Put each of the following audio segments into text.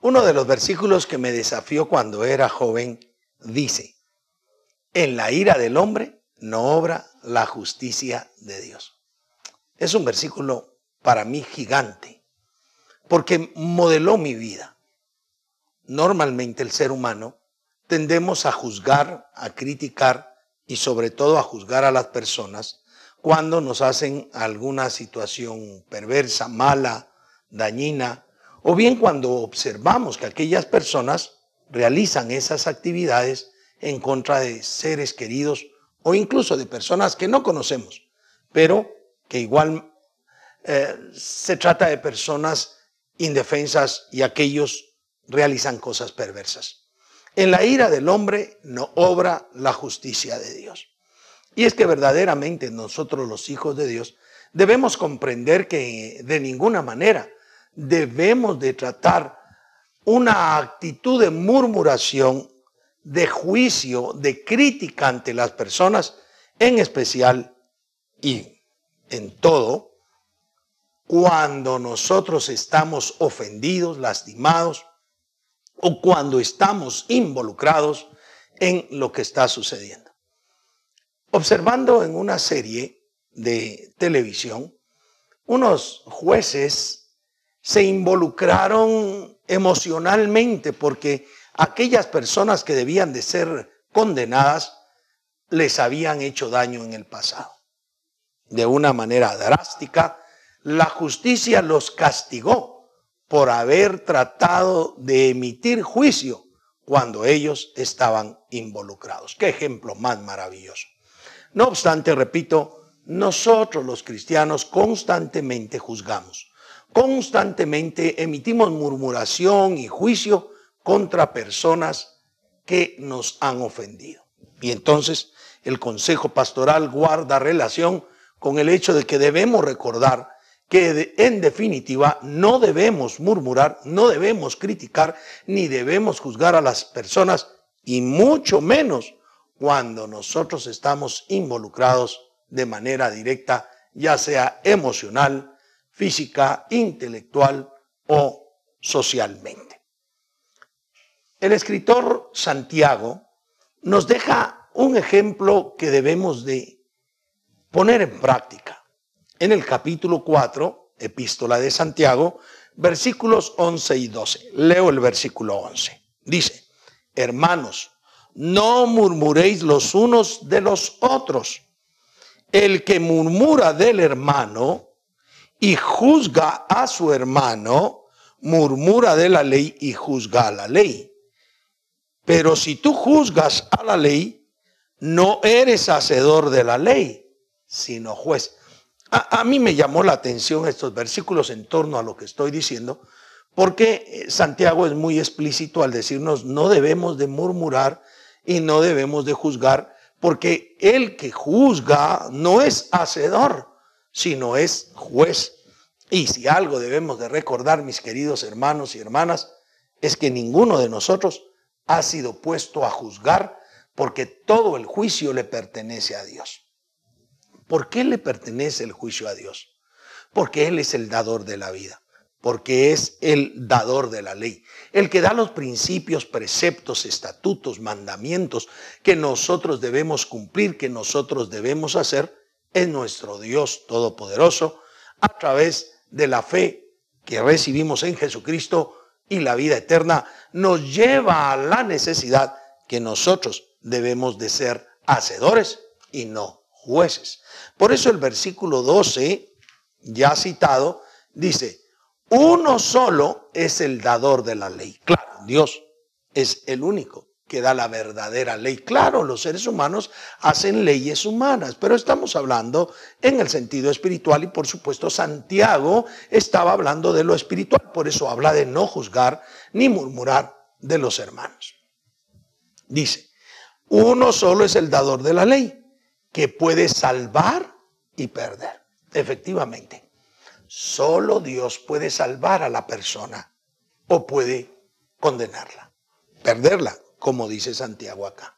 Uno de los versículos que me desafió cuando era joven dice, en la ira del hombre no obra la justicia de Dios. Es un versículo para mí gigante, porque modeló mi vida. Normalmente el ser humano tendemos a juzgar, a criticar y sobre todo a juzgar a las personas cuando nos hacen alguna situación perversa, mala, dañina, o bien cuando observamos que aquellas personas realizan esas actividades en contra de seres queridos o incluso de personas que no conocemos, pero que igual eh, se trata de personas indefensas y aquellos realizan cosas perversas. En la ira del hombre no obra la justicia de Dios. Y es que verdaderamente nosotros los hijos de Dios debemos comprender que de ninguna manera debemos de tratar una actitud de murmuración, de juicio, de crítica ante las personas, en especial y en todo, cuando nosotros estamos ofendidos, lastimados, o cuando estamos involucrados en lo que está sucediendo. Observando en una serie de televisión, unos jueces se involucraron emocionalmente porque aquellas personas que debían de ser condenadas les habían hecho daño en el pasado. De una manera drástica, la justicia los castigó por haber tratado de emitir juicio cuando ellos estaban involucrados. Qué ejemplo más maravilloso. No obstante, repito, nosotros los cristianos constantemente juzgamos, constantemente emitimos murmuración y juicio contra personas que nos han ofendido. Y entonces el consejo pastoral guarda relación con el hecho de que debemos recordar que en definitiva no debemos murmurar, no debemos criticar, ni debemos juzgar a las personas, y mucho menos cuando nosotros estamos involucrados de manera directa, ya sea emocional, física, intelectual o socialmente. El escritor Santiago nos deja un ejemplo que debemos de poner en práctica en el capítulo 4, epístola de Santiago, versículos 11 y 12. Leo el versículo 11. Dice, hermanos, no murmuréis los unos de los otros. El que murmura del hermano y juzga a su hermano, murmura de la ley y juzga a la ley. Pero si tú juzgas a la ley, no eres hacedor de la ley, sino juez. A, mí me llamó la atención estos versículos en torno a lo que estoy diciendo, porque eh, Santiago es muy explícito al decirnos no debemos de murmurar y no debemos de juzgar, porque el que juzga no es hacedor, sino es juez. Y si algo debemos de recordar, mis queridos hermanos y hermanas, es que ninguno de nosotros ha sido puesto a juzgar, porque todo el juicio le pertenece a Dios. ¿Por qué le pertenece el juicio a Dios? Porque Él es el dador de la vida, porque es el dador de la ley, el que da los principios, preceptos, estatutos, mandamientos que nosotros debemos cumplir, que nosotros debemos hacer, es nuestro Dios Todopoderoso a través de la fe que recibimos en Jesucristo y la vida eterna nos lleva a la necesidad que nosotros debemos de ser hacedores y no jueces. Por eso el versículo 12, ya citado, dice, uno solo es el dador de la ley. Claro, Dios es el único que da la verdadera ley. Claro, los seres humanos hacen leyes humanas, pero estamos hablando en el sentido espiritual y por supuesto Santiago estaba hablando de lo espiritual, por eso habla de no juzgar ni murmurar de los hermanos. Dice, uno solo es el dador de la ley que puede salvar y perder. Efectivamente, solo Dios puede salvar a la persona o puede condenarla, perderla, como dice Santiago acá.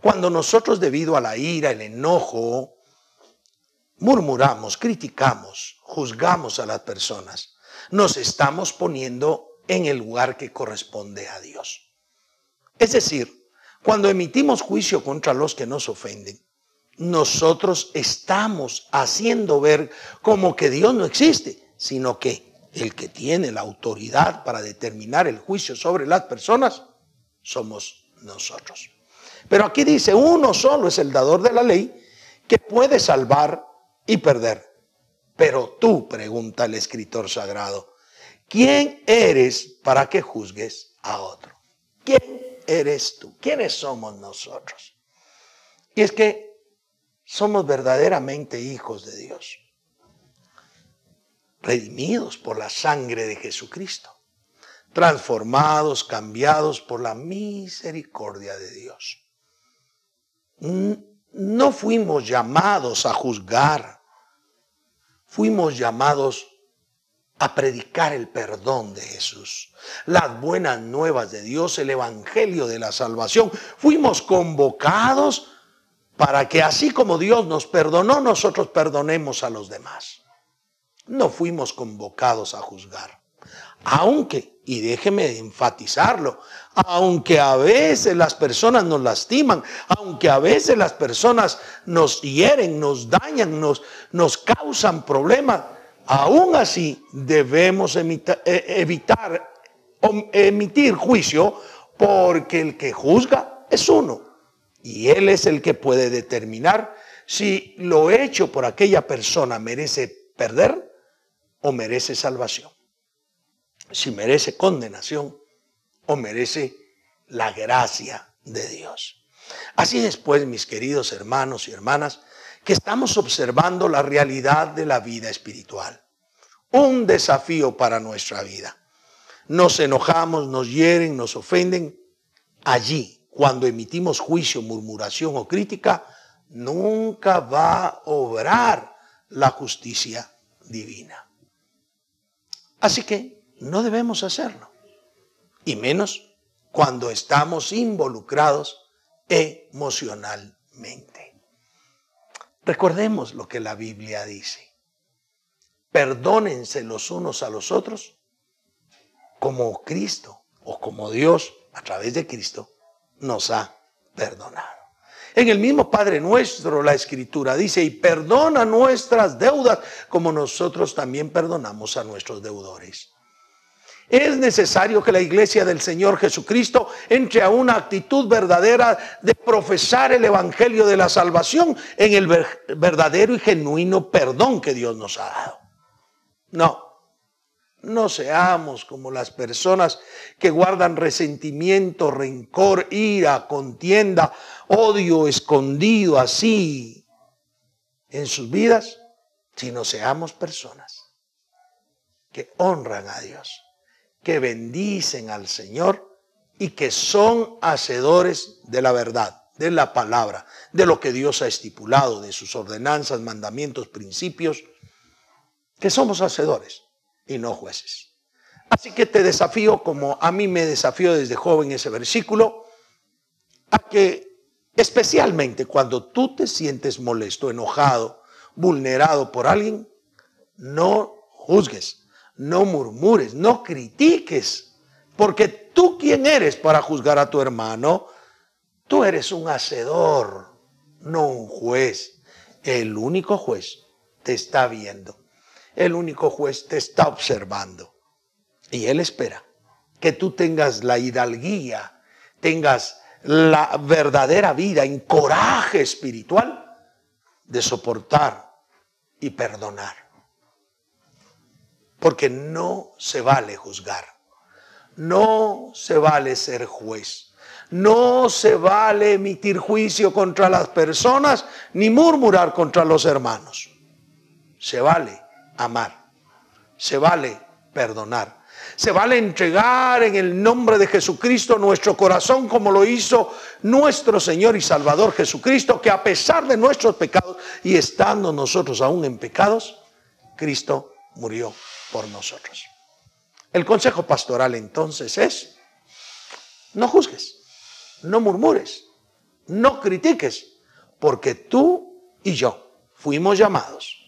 Cuando nosotros debido a la ira, el enojo, murmuramos, criticamos, juzgamos a las personas, nos estamos poniendo en el lugar que corresponde a Dios. Es decir, cuando emitimos juicio contra los que nos ofenden, nosotros estamos haciendo ver como que Dios no existe, sino que el que tiene la autoridad para determinar el juicio sobre las personas somos nosotros. Pero aquí dice, uno solo es el dador de la ley que puede salvar y perder. Pero tú, pregunta el escritor sagrado, ¿quién eres para que juzgues a otro? ¿Quién eres tú? ¿Quiénes somos nosotros? Y es que somos verdaderamente hijos de Dios, redimidos por la sangre de Jesucristo, transformados, cambiados por la misericordia de Dios. No fuimos llamados a juzgar, fuimos llamados a predicar el perdón de Jesús, las buenas nuevas de Dios, el Evangelio de la salvación. Fuimos convocados para que así como Dios nos perdonó, nosotros perdonemos a los demás. No fuimos convocados a juzgar. Aunque, y déjeme enfatizarlo, aunque a veces las personas nos lastiman, aunque a veces las personas nos hieren, nos dañan, nos, nos causan problemas, aún así debemos e, evitar emitir juicio porque el que juzga es uno. Y Él es el que puede determinar si lo hecho por aquella persona merece perder o merece salvación. Si merece condenación o merece la gracia de Dios. Así es pues, mis queridos hermanos y hermanas, que estamos observando la realidad de la vida espiritual. Un desafío para nuestra vida. Nos enojamos, nos hieren, nos ofenden. Allí cuando emitimos juicio, murmuración o crítica, nunca va a obrar la justicia divina. Así que no debemos hacerlo. Y menos cuando estamos involucrados emocionalmente. Recordemos lo que la Biblia dice. Perdónense los unos a los otros como Cristo o como Dios a través de Cristo nos ha perdonado. En el mismo Padre nuestro la escritura dice, y perdona nuestras deudas como nosotros también perdonamos a nuestros deudores. Es necesario que la iglesia del Señor Jesucristo entre a una actitud verdadera de profesar el Evangelio de la salvación en el verdadero y genuino perdón que Dios nos ha dado. No, no seamos como las personas que guardan resentimiento, rencor, ira, contienda, odio escondido así en sus vidas, sino seamos personas que honran a Dios, que bendicen al Señor y que son hacedores de la verdad, de la palabra, de lo que Dios ha estipulado, de sus ordenanzas, mandamientos, principios, que somos hacedores y no jueces. Así que te desafío, como a mí me desafió desde joven ese versículo, a que especialmente cuando tú te sientes molesto, enojado, vulnerado por alguien, no juzgues, no murmures, no critiques, porque tú quién eres para juzgar a tu hermano, tú eres un hacedor, no un juez. El único juez te está viendo el único juez te está observando. Y Él espera que tú tengas la hidalguía, tengas la verdadera vida en coraje espiritual de soportar y perdonar. Porque no se vale juzgar, no se vale ser juez, no se vale emitir juicio contra las personas ni murmurar contra los hermanos. Se vale amar. Se vale perdonar. Se vale entregar en el nombre de Jesucristo nuestro corazón como lo hizo nuestro Señor y Salvador Jesucristo, que a pesar de nuestros pecados y estando nosotros aún en pecados, Cristo murió por nosotros. El consejo pastoral entonces es, no juzgues, no murmures, no critiques, porque tú y yo fuimos llamados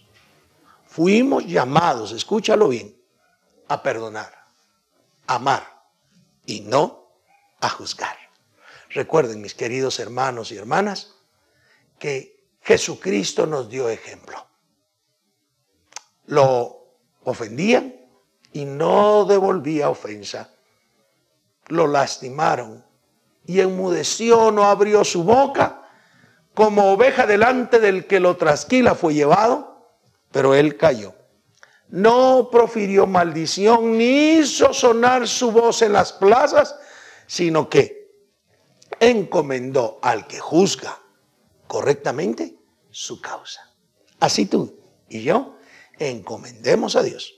Fuimos llamados, escúchalo bien, a perdonar, amar y no a juzgar. Recuerden, mis queridos hermanos y hermanas, que Jesucristo nos dio ejemplo. Lo ofendían y no devolvía ofensa. Lo lastimaron y enmudeció, no abrió su boca, como oveja delante del que lo trasquila fue llevado, pero él cayó. No profirió maldición ni hizo sonar su voz en las plazas, sino que encomendó al que juzga correctamente su causa. Así tú y yo encomendemos a Dios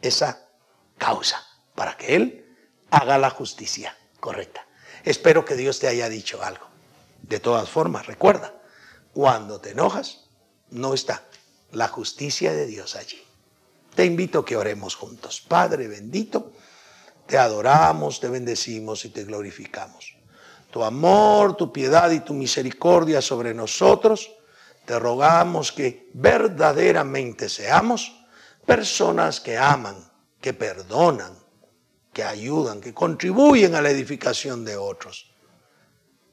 esa causa para que Él haga la justicia correcta. Espero que Dios te haya dicho algo. De todas formas, recuerda, cuando te enojas, no está la justicia de Dios allí. Te invito a que oremos juntos. Padre bendito, te adoramos, te bendecimos y te glorificamos. Tu amor, tu piedad y tu misericordia sobre nosotros, te rogamos que verdaderamente seamos personas que aman, que perdonan, que ayudan, que contribuyen a la edificación de otros.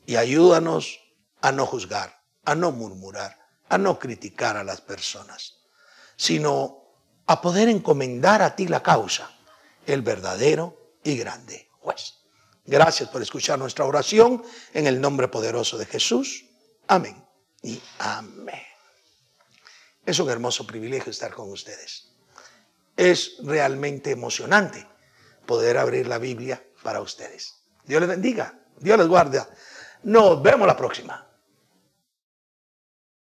Y ayúdanos a no juzgar, a no murmurar, a no criticar a las personas, sino a poder encomendar a ti la causa, el verdadero y grande juez. Gracias por escuchar nuestra oración en el nombre poderoso de Jesús. Amén y amén. Es un hermoso privilegio estar con ustedes. Es realmente emocionante poder abrir la Biblia para ustedes. Dios les bendiga, Dios les guarda. Nos vemos la próxima.